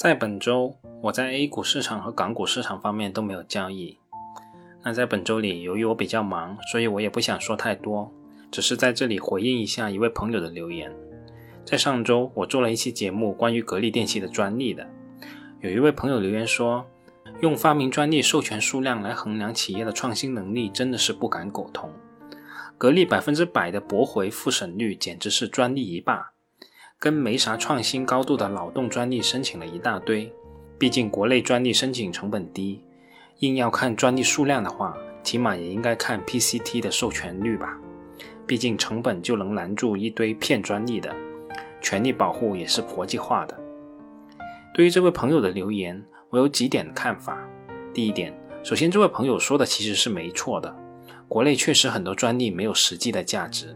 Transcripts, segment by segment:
在本周，我在 A 股市场和港股市场方面都没有交易。那在本周里，由于我比较忙，所以我也不想说太多，只是在这里回应一下一位朋友的留言。在上周，我做了一期节目关于格力电器的专利的，有一位朋友留言说，用发明专利授权数量来衡量企业的创新能力，真的是不敢苟同。格力百分之百的驳回复审率，简直是专利一霸。跟没啥创新高度的脑洞专利申请了一大堆，毕竟国内专利申请成本低，硬要看专利数量的话，起码也应该看 PCT 的授权率吧。毕竟成本就能拦住一堆骗专利的，权利保护也是国际化的。对于这位朋友的留言，我有几点看法。第一点，首先这位朋友说的其实是没错的，国内确实很多专利没有实际的价值。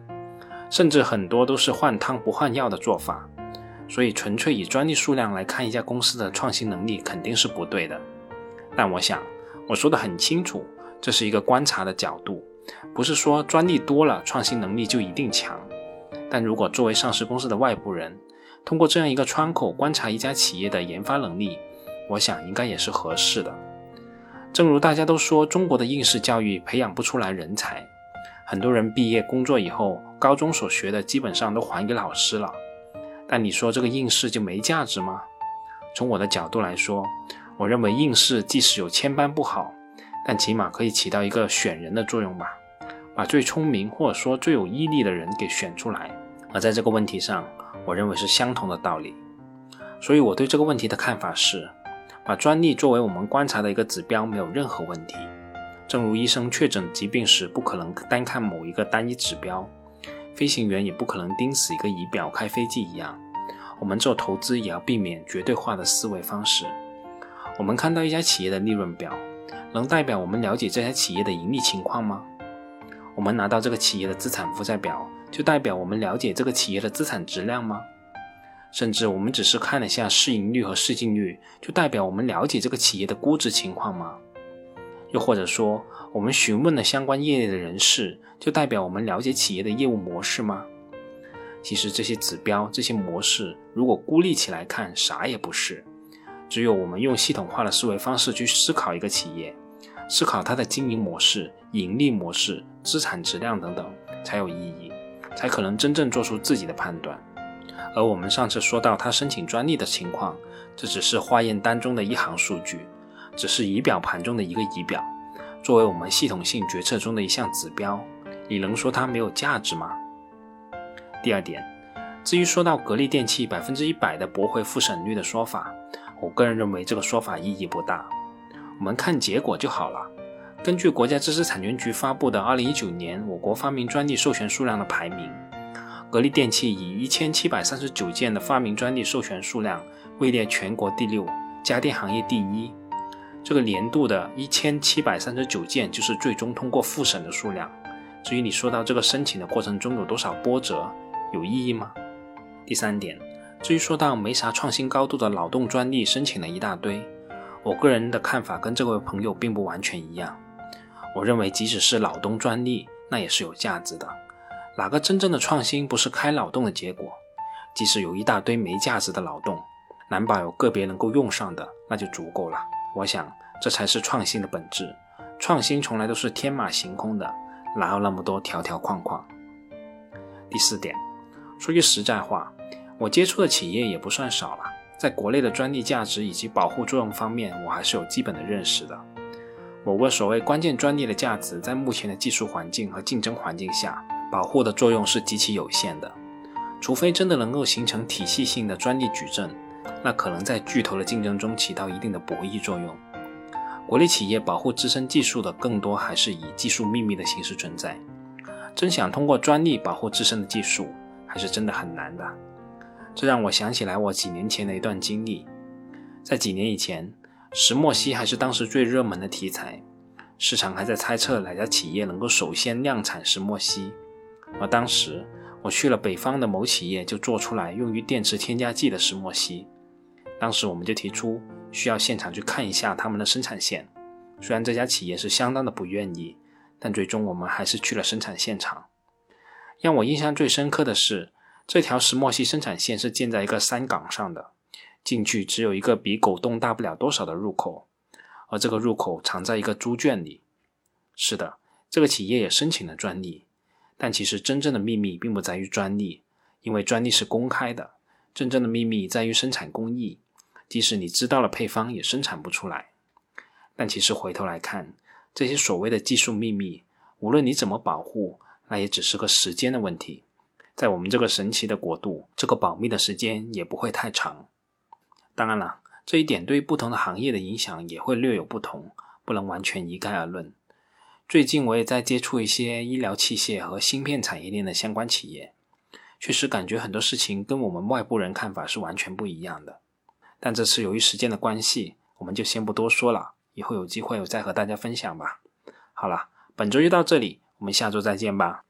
甚至很多都是换汤不换药的做法，所以纯粹以专利数量来看一家公司的创新能力肯定是不对的。但我想我说的很清楚，这是一个观察的角度，不是说专利多了创新能力就一定强。但如果作为上市公司的外部人，通过这样一个窗口观察一家企业的研发能力，我想应该也是合适的。正如大家都说，中国的应试教育培养不出来人才。很多人毕业工作以后，高中所学的基本上都还给老师了。但你说这个应试就没价值吗？从我的角度来说，我认为应试即使有千般不好，但起码可以起到一个选人的作用吧，把最聪明或者说最有毅力的人给选出来。而在这个问题上，我认为是相同的道理。所以我对这个问题的看法是，把专利作为我们观察的一个指标，没有任何问题。正如医生确诊疾病时不可能单看某一个单一指标，飞行员也不可能盯死一个仪表开飞机一样，我们做投资也要避免绝对化的思维方式。我们看到一家企业的利润表，能代表我们了解这家企业的盈利情况吗？我们拿到这个企业的资产负债表，就代表我们了解这个企业的资产质量吗？甚至我们只是看了下市盈率和市净率，就代表我们了解这个企业的估值情况吗？又或者说，我们询问了相关业内的人士，就代表我们了解企业的业务模式吗？其实这些指标、这些模式，如果孤立起来看，啥也不是。只有我们用系统化的思维方式去思考一个企业，思考它的经营模式、盈利模式、资产质量等等，才有意义，才可能真正做出自己的判断。而我们上次说到他申请专利的情况，这只是化验单中的一行数据。只是仪表盘中的一个仪表，作为我们系统性决策中的一项指标，你能说它没有价值吗？第二点，至于说到格力电器百分之一百的驳回复审率的说法，我个人认为这个说法意义不大。我们看结果就好了。根据国家知识产权局发布的二零一九年我国发明专利授权数量的排名，格力电器以一千七百三十九件的发明专利授权数量位列全国第六，家电行业第一。这个年度的一千七百三十九件就是最终通过复审的数量。至于你说到这个申请的过程中有多少波折，有意义吗？第三点，至于说到没啥创新高度的脑洞专利申请了一大堆，我个人的看法跟这位朋友并不完全一样。我认为即使是脑洞专利，那也是有价值的。哪个真正的创新不是开脑洞的结果？即使有一大堆没价值的脑洞，难保有个别能够用上的，那就足够了。我想，这才是创新的本质。创新从来都是天马行空的，哪有那么多条条框框？第四点，说句实在话，我接触的企业也不算少了，在国内的专利价值以及保护作用方面，我还是有基本的认识的。某个所谓关键专利的价值，在目前的技术环境和竞争环境下，保护的作用是极其有限的，除非真的能够形成体系性的专利矩阵。那可能在巨头的竞争中起到一定的博弈作用。国内企业保护自身技术的更多还是以技术秘密的形式存在。真想通过专利保护自身的技术，还是真的很难的。这让我想起来我几年前的一段经历。在几年以前，石墨烯还是当时最热门的题材，市场还在猜测哪家企业能够首先量产石墨烯，而当时。我去了北方的某企业，就做出来用于电池添加剂的石墨烯。当时我们就提出需要现场去看一下他们的生产线。虽然这家企业是相当的不愿意，但最终我们还是去了生产现场。让我印象最深刻的是，这条石墨烯生产线是建在一个山岗上的，进去只有一个比狗洞大不了多少的入口，而这个入口藏在一个猪圈里。是的，这个企业也申请了专利，但其实真正的秘密并不在于专利，因为专利是公开的。真正的秘密在于生产工艺，即使你知道了配方，也生产不出来。但其实回头来看，这些所谓的技术秘密，无论你怎么保护，那也只是个时间的问题。在我们这个神奇的国度，这个保密的时间也不会太长。当然了，这一点对于不同的行业的影响也会略有不同，不能完全一概而论。最近我也在接触一些医疗器械和芯片产业链的相关企业。确实感觉很多事情跟我们外部人看法是完全不一样的，但这次由于时间的关系，我们就先不多说了，以后有机会我再和大家分享吧。好了，本周就到这里，我们下周再见吧。